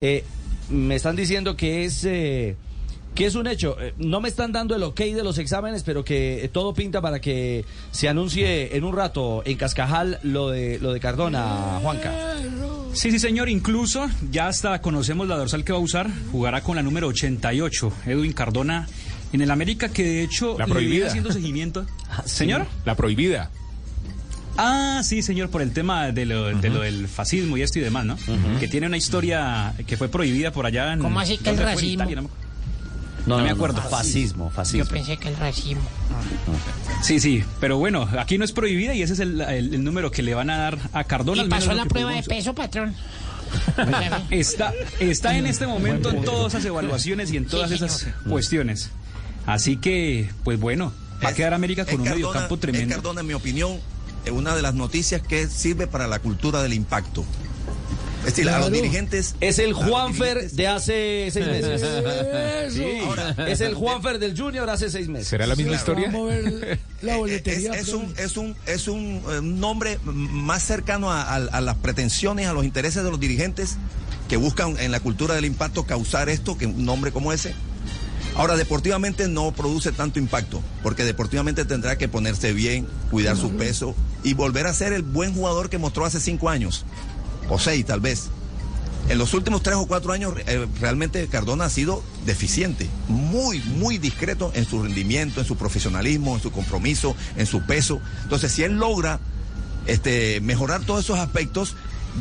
Eh, me están diciendo que es eh, que es un hecho. Eh, no me están dando el ok de los exámenes, pero que eh, todo pinta para que se anuncie en un rato en Cascajal lo de lo de Cardona, Juanca. Sí, sí, señor. Incluso ya hasta conocemos la dorsal que va a usar. Jugará con la número 88, Edwin Cardona, en el América, que de hecho La le viene prohibida. haciendo seguimiento. Señor. La prohibida. Ah, sí, señor, por el tema de lo, de lo del fascismo y esto y demás, ¿no? Que tiene una historia que fue prohibida por allá en... ¿Cómo así que el racismo? Italia, no me- No, me acuerdo. Fascismo, Yo fascismo. pensé que el racismo. Sí, sí, pero bueno, aquí no es prohibida y ese es el, el- el número que le van a dar a Cardona. ¿Y al menos pasó la prueba de peso, patrón? Está, está en este momento en todas esas evaluaciones y en todas Sí, esas señor. cuestiones. Así que, pues bueno, va a Es- quedar América con es un Cardona- mediocampo Es tremendo. Cardona, en mi opinión, es una de las noticias que sirve para la cultura del impacto. Es decir, a los dirigentes... Es el Juanfer de hace seis meses. Sí. Ahora, Es el Juanfer del Junior hace seis meses. ¿Será la misma historia? es, es un, es un, es un eh, nombre m- más cercano a, a- a las pretensiones, a los intereses de los dirigentes que buscan en la cultura del impacto causar esto, que un nombre como ese. Ahora, deportivamente no produce tanto impacto, porque deportivamente tendrá que ponerse bien, cuidar su peso y volver a ser el buen jugador que mostró hace cinco años, o seis tal vez. En los últimos tres o cuatro años, eh, realmente Cardona ha sido deficiente, muy, muy discreto en su rendimiento, en su profesionalismo, en su compromiso, en su peso. Entonces, si él logra este, mejorar todos esos aspectos,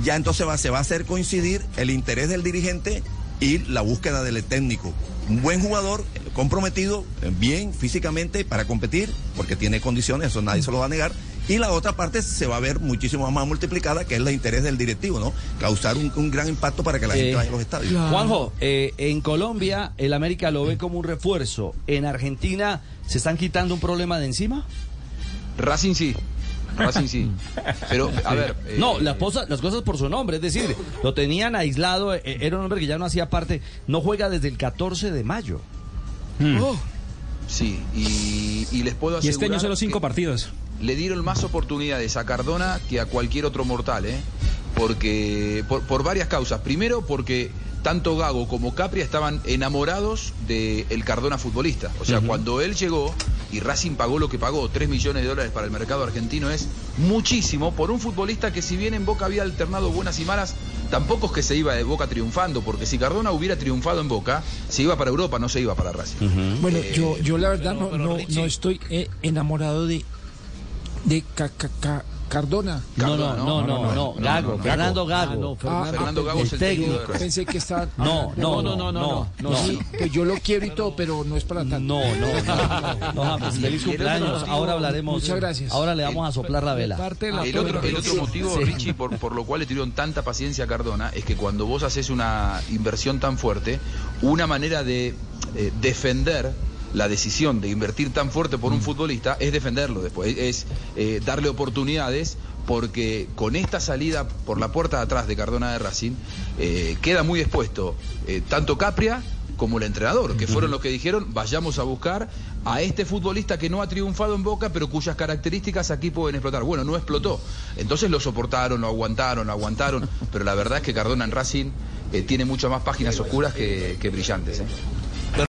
ya entonces va, se va a hacer coincidir el interés del dirigente y la búsqueda del técnico. Un buen jugador, comprometido, bien físicamente para competir, porque tiene condiciones, eso nadie se lo va a negar. Y la otra parte se va a ver muchísimo más multiplicada, que es el interés del directivo, ¿no? Causar un, un gran impacto para que la gente Eh, vaya a los estadios. Juanjo, eh, en Colombia el América lo ve como un refuerzo. En Argentina se están quitando un problema de encima. Racing sí. Racing sí. Pero, a ver. eh, No, las, cosas, las cosas por su nombre, es decir, lo tenían aislado, eh, era un hombre que ya no hacía parte, no juega desde el 14 de mayo. Sí, y, y les puedo Y asegurar. este año solo cinco partidos. Le dieron más oportunidades a Cardona que a cualquier otro mortal, ¿eh? Porque. Por, por varias causas. Primero, porque tanto Gago como Capria estaban enamorados del Cardona futbolista. O sea, cuando él llegó y Racing pagó lo que pagó, 3 millones de dólares para el mercado argentino, es muchísimo por un futbolista que, si bien en Boca había alternado buenas y malas, tampoco es que se iba de Boca triunfando, porque si Cardona hubiera triunfado en Boca, se iba para Europa, no se iba para Racing. Bueno, Eh, yo, yo la verdad no, pero no, no estoy eh, enamorado de, de Ca- Ca- Ca- Cardona. No, no, no, no, no, Gago, Fernando Gago. Ah, Fernando Gago es el técnico. Pensé que está... No, no, no, no, no, no, Sí, pues yo lo quiero y todo, pero no es para tanto. No, no, no, feliz cumpleaños. Ahora hablaremos. Muchas gracias. Ahora le vamos a soplar la vela. El otro, el otro producción. motivo. Richie, por, lo cual le tuvieron tanta paciencia a Cardona, es que cuando vos haces una inversión tan fuerte, una manera de eh, defender la decisión de invertir tan fuerte por un futbolista es defenderlo después, es eh, darle oportunidades porque con esta salida por la puerta de atrás de Cardona de Racing eh, queda muy expuesto eh, tanto Capria como el entrenador, que fueron los que dijeron vayamos a buscar a este futbolista que no ha triunfado en Boca, pero cuyas características aquí pueden explotar. Bueno, no explotó. Entonces lo soportaron, lo aguantaron, lo aguantaron, pero la verdad es que Cardona en Racing eh, tiene muchas más páginas oscuras que, que brillantes. ¿eh?